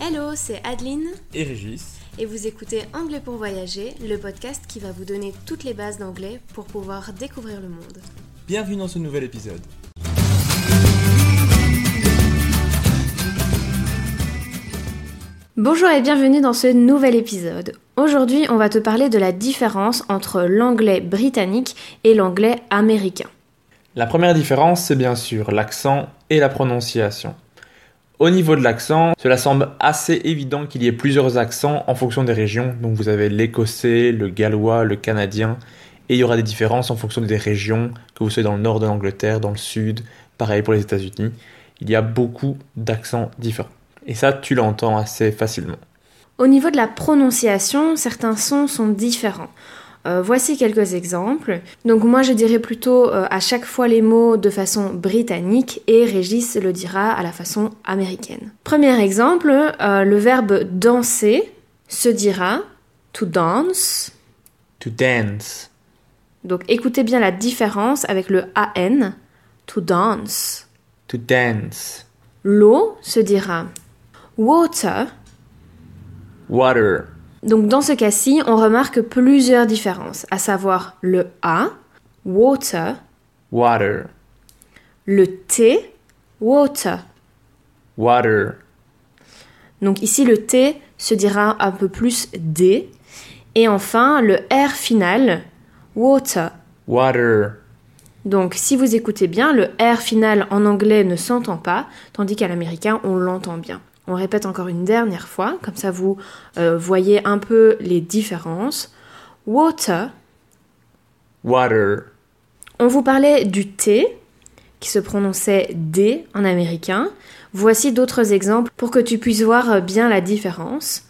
Hello, c'est Adeline et Régis. et vous écoutez Anglais pour voyager, le podcast qui va vous donner toutes les bases d'anglais pour pouvoir découvrir le monde. Bienvenue dans ce nouvel épisode. Bonjour et bienvenue dans ce nouvel épisode. Aujourd'hui, on va te parler de la différence entre l'anglais britannique et l'anglais américain. La première différence, c'est bien sûr l'accent et la prononciation. Au niveau de l'accent, cela semble assez évident qu'il y ait plusieurs accents en fonction des régions. Donc vous avez l'écossais, le gallois, le canadien, et il y aura des différences en fonction des régions, que vous soyez dans le nord de l'Angleterre, dans le sud, pareil pour les États-Unis. Il y a beaucoup d'accents différents. Et ça, tu l'entends assez facilement. Au niveau de la prononciation, certains sons sont différents. Euh, voici quelques exemples. Donc moi je dirais plutôt euh, à chaque fois les mots de façon britannique et Régis le dira à la façon américaine. Premier exemple, euh, le verbe danser se dira to dance. To dance. Donc écoutez bien la différence avec le an, to dance. To dance. L'eau se dira water. Water. Donc dans ce cas-ci, on remarque plusieurs différences, à savoir le A, water, Water. le T, water. Water. Donc ici, le T se dira un peu plus D. Et enfin, le R final, water. Water. Donc si vous écoutez bien, le R final en anglais ne s'entend pas, tandis qu'à l'américain, on l'entend bien. On répète encore une dernière fois, comme ça vous euh, voyez un peu les différences. Water, Water. On vous parlait du T, qui se prononçait D en américain. Voici d'autres exemples pour que tu puisses voir bien la différence.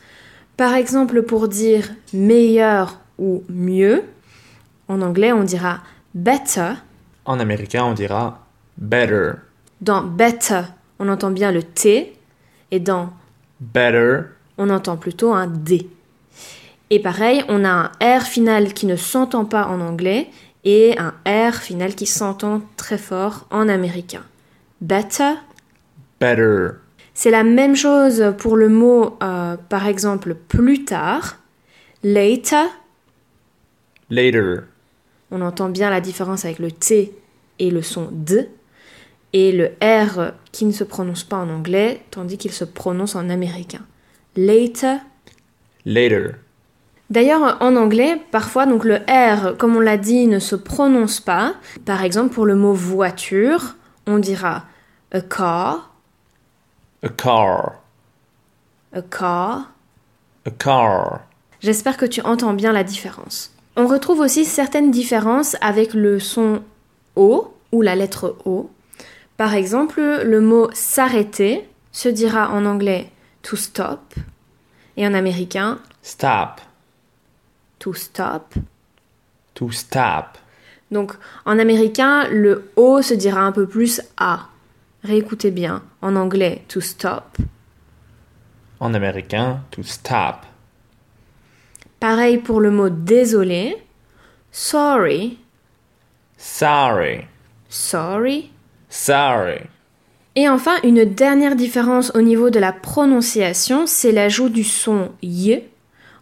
Par exemple, pour dire meilleur ou mieux, en anglais on dira better. En américain, on dira better. Dans better, on entend bien le T, et dans Better. on entend plutôt un D. Et pareil, on a un R final qui ne s'entend pas en anglais et un R final qui s'entend très fort en américain. Better, Better. C'est la même chose pour le mot, euh, par exemple, plus tard. Later, Later. on entend bien la différence avec le T et le son D. Et le R qui ne se prononce pas en anglais, tandis qu'il se prononce en américain. Later. Later. D'ailleurs, en anglais, parfois, donc le R, comme on l'a dit, ne se prononce pas. Par exemple, pour le mot voiture, on dira a car, A car. a car. A car. J'espère que tu entends bien la différence. On retrouve aussi certaines différences avec le son O ou la lettre O. Par exemple, le mot s'arrêter se dira en anglais to stop et en américain Stop. to stop. To stop. Donc en américain, le O se dira un peu plus A. Réécoutez bien. En anglais, to stop. En américain, to stop. Pareil pour le mot désolé. Sorry. Sorry. Sorry. Sorry. Et enfin, une dernière différence au niveau de la prononciation, c'est l'ajout du son y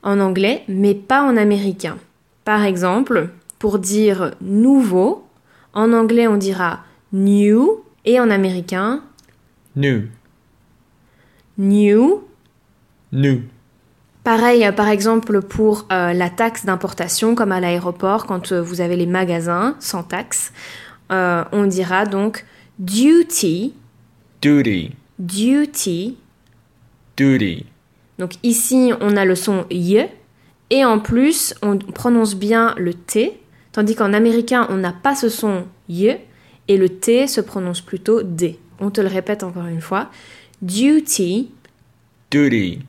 en anglais, mais pas en américain. Par exemple, pour dire nouveau, en anglais on dira new et en américain New. new. New. Pareil, euh, par exemple, pour euh, la taxe d'importation, comme à l'aéroport, quand euh, vous avez les magasins sans taxe, euh, on dira donc duty, Duty. duty, Duty. Donc ici, on a le son y et en plus, on prononce bien le T, tandis qu'en américain, on n'a pas ce son y et le T se prononce plutôt D. On te le répète encore une fois. Duty, Duty.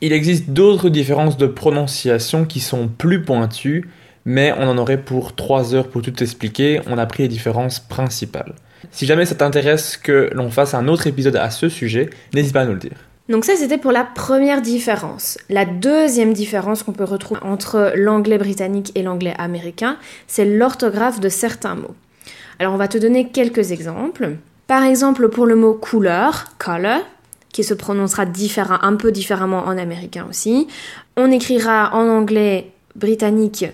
Il existe d'autres différences de prononciation qui sont plus pointues, mais on en aurait pour 3 heures pour tout expliquer. On a pris les différences principales. Si jamais ça t'intéresse que l'on fasse un autre épisode à ce sujet, n'hésite pas à nous le dire. Donc ça, c'était pour la première différence. La deuxième différence qu'on peut retrouver entre l'anglais britannique et l'anglais américain, c'est l'orthographe de certains mots. Alors on va te donner quelques exemples. Par exemple, pour le mot couleur, color, qui se prononcera différent, un peu différemment en américain aussi. On écrira en anglais britannique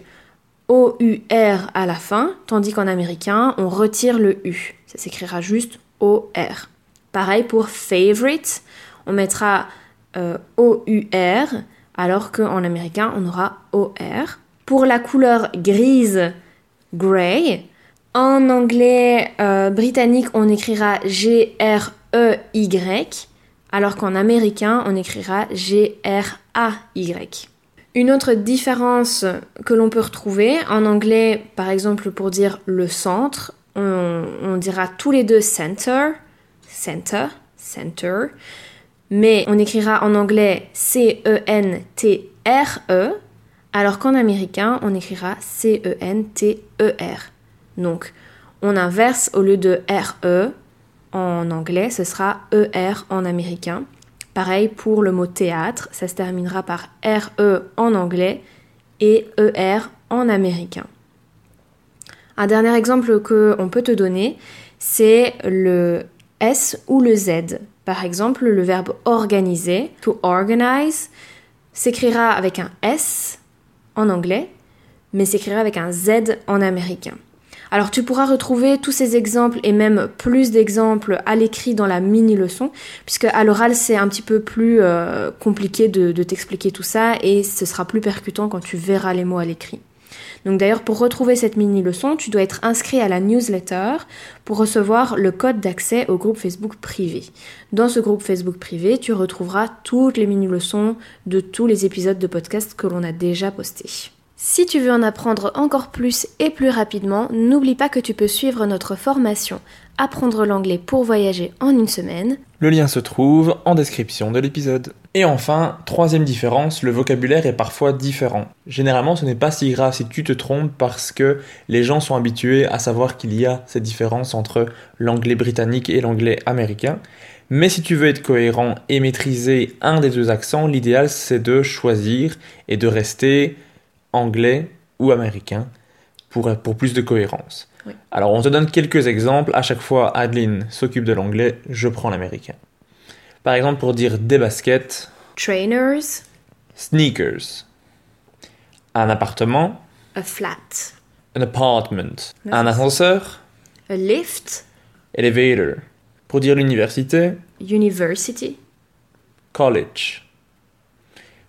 O-U-R à la fin, tandis qu'en américain, on retire le U. S'écrira juste O-R. Pareil pour favorite, on mettra euh, O-U-R, alors qu'en américain, on aura O-R. Pour la couleur grise, grey, en anglais euh, britannique, on écrira G-R-E-Y, alors qu'en américain, on écrira G-R-A-Y. Une autre différence que l'on peut retrouver, en anglais, par exemple, pour dire le centre, on, dira tous les deux center, center, center, mais on écrira en anglais C-E-N-T-R-E, e, alors qu'en américain, on écrira C-E-N-T-E-R. Donc, on inverse au lieu de R-E en anglais, ce sera E-R en américain. Pareil pour le mot théâtre, ça se terminera par RE en anglais et ER en américain. Un dernier exemple qu'on peut te donner, c'est le S ou le Z. Par exemple, le verbe organiser, to organize, s'écrira avec un S en anglais, mais s'écrira avec un Z en américain. Alors tu pourras retrouver tous ces exemples et même plus d'exemples à l'écrit dans la mini-leçon, puisque à l'oral c'est un petit peu plus euh, compliqué de, de t'expliquer tout ça et ce sera plus percutant quand tu verras les mots à l'écrit. Donc d'ailleurs pour retrouver cette mini-leçon, tu dois être inscrit à la newsletter pour recevoir le code d'accès au groupe Facebook privé. Dans ce groupe Facebook privé, tu retrouveras toutes les mini-leçons de tous les épisodes de podcast que l'on a déjà postés. Si tu veux en apprendre encore plus et plus rapidement, n'oublie pas que tu peux suivre notre formation Apprendre l'anglais pour voyager en une semaine. Le lien se trouve en description de l'épisode. Et enfin, troisième différence, le vocabulaire est parfois différent. Généralement, ce n'est pas si grave si tu te trompes parce que les gens sont habitués à savoir qu'il y a cette différence entre l'anglais britannique et l'anglais américain. Mais si tu veux être cohérent et maîtriser un des deux accents, l'idéal c'est de choisir et de rester anglais ou américain pour, pour plus de cohérence. Alors on te donne quelques exemples. À chaque fois, Adeline s'occupe de l'anglais, je prends l'américain. Par exemple, pour dire des baskets. Trainers. Sneakers. Un appartement. A flat. Un apartment. Un ascenseur. A lift. Elevator. Pour dire l'université. University. College.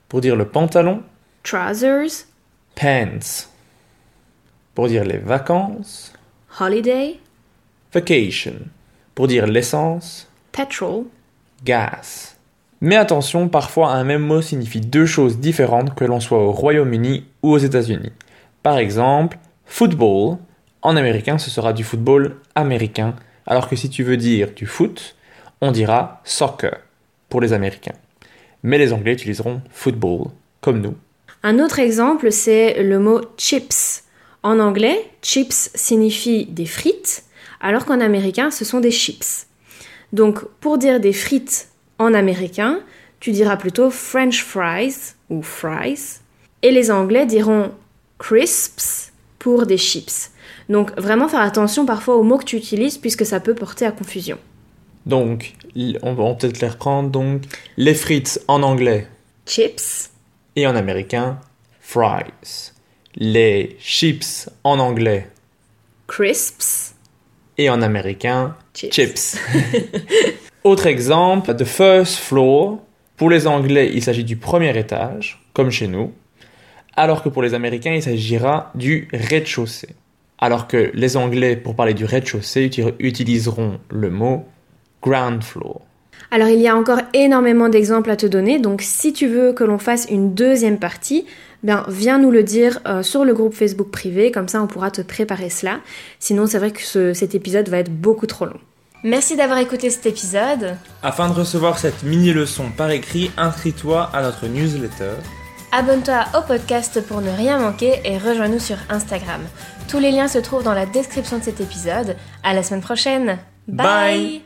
Pour dire le pantalon. Trousers. Pants. Pour dire les vacances. Holiday. Vacation. Pour dire l'essence. Petrol. Gas. Mais attention, parfois un même mot signifie deux choses différentes que l'on soit au Royaume-Uni ou aux États-Unis. Par exemple, football, en américain ce sera du football américain, alors que si tu veux dire du foot, on dira soccer pour les Américains. Mais les Anglais utiliseront football, comme nous. Un autre exemple, c'est le mot chips. En anglais, chips signifie des frites, alors qu'en américain, ce sont des chips. Donc, pour dire des frites en américain, tu diras plutôt French fries ou fries. Et les Anglais diront crisps pour des chips. Donc, vraiment faire attention parfois aux mots que tu utilises puisque ça peut porter à confusion. Donc, on va peut-être les reprendre. Donc, les frites en anglais. Chips et en américain fries. Les chips en anglais crisps et en américain chips. Autre exemple, the first floor. Pour les Anglais, il s'agit du premier étage, comme chez nous, alors que pour les Américains, il s'agira du rez-de-chaussée. Alors que les Anglais, pour parler du rez-de-chaussée, utiliseront le mot ground floor. Alors il y a encore énormément d'exemples à te donner, donc si tu veux que l'on fasse une deuxième partie, ben viens nous le dire euh, sur le groupe Facebook privé, comme ça on pourra te préparer cela. Sinon c'est vrai que cet épisode va être beaucoup trop long. Merci d'avoir écouté cet épisode. Afin de recevoir cette mini-leçon par écrit, inscris-toi à notre newsletter. Abonne-toi au podcast pour ne rien manquer et rejoins-nous sur Instagram. Tous les liens se trouvent dans la description de cet épisode. À la semaine prochaine. Bye.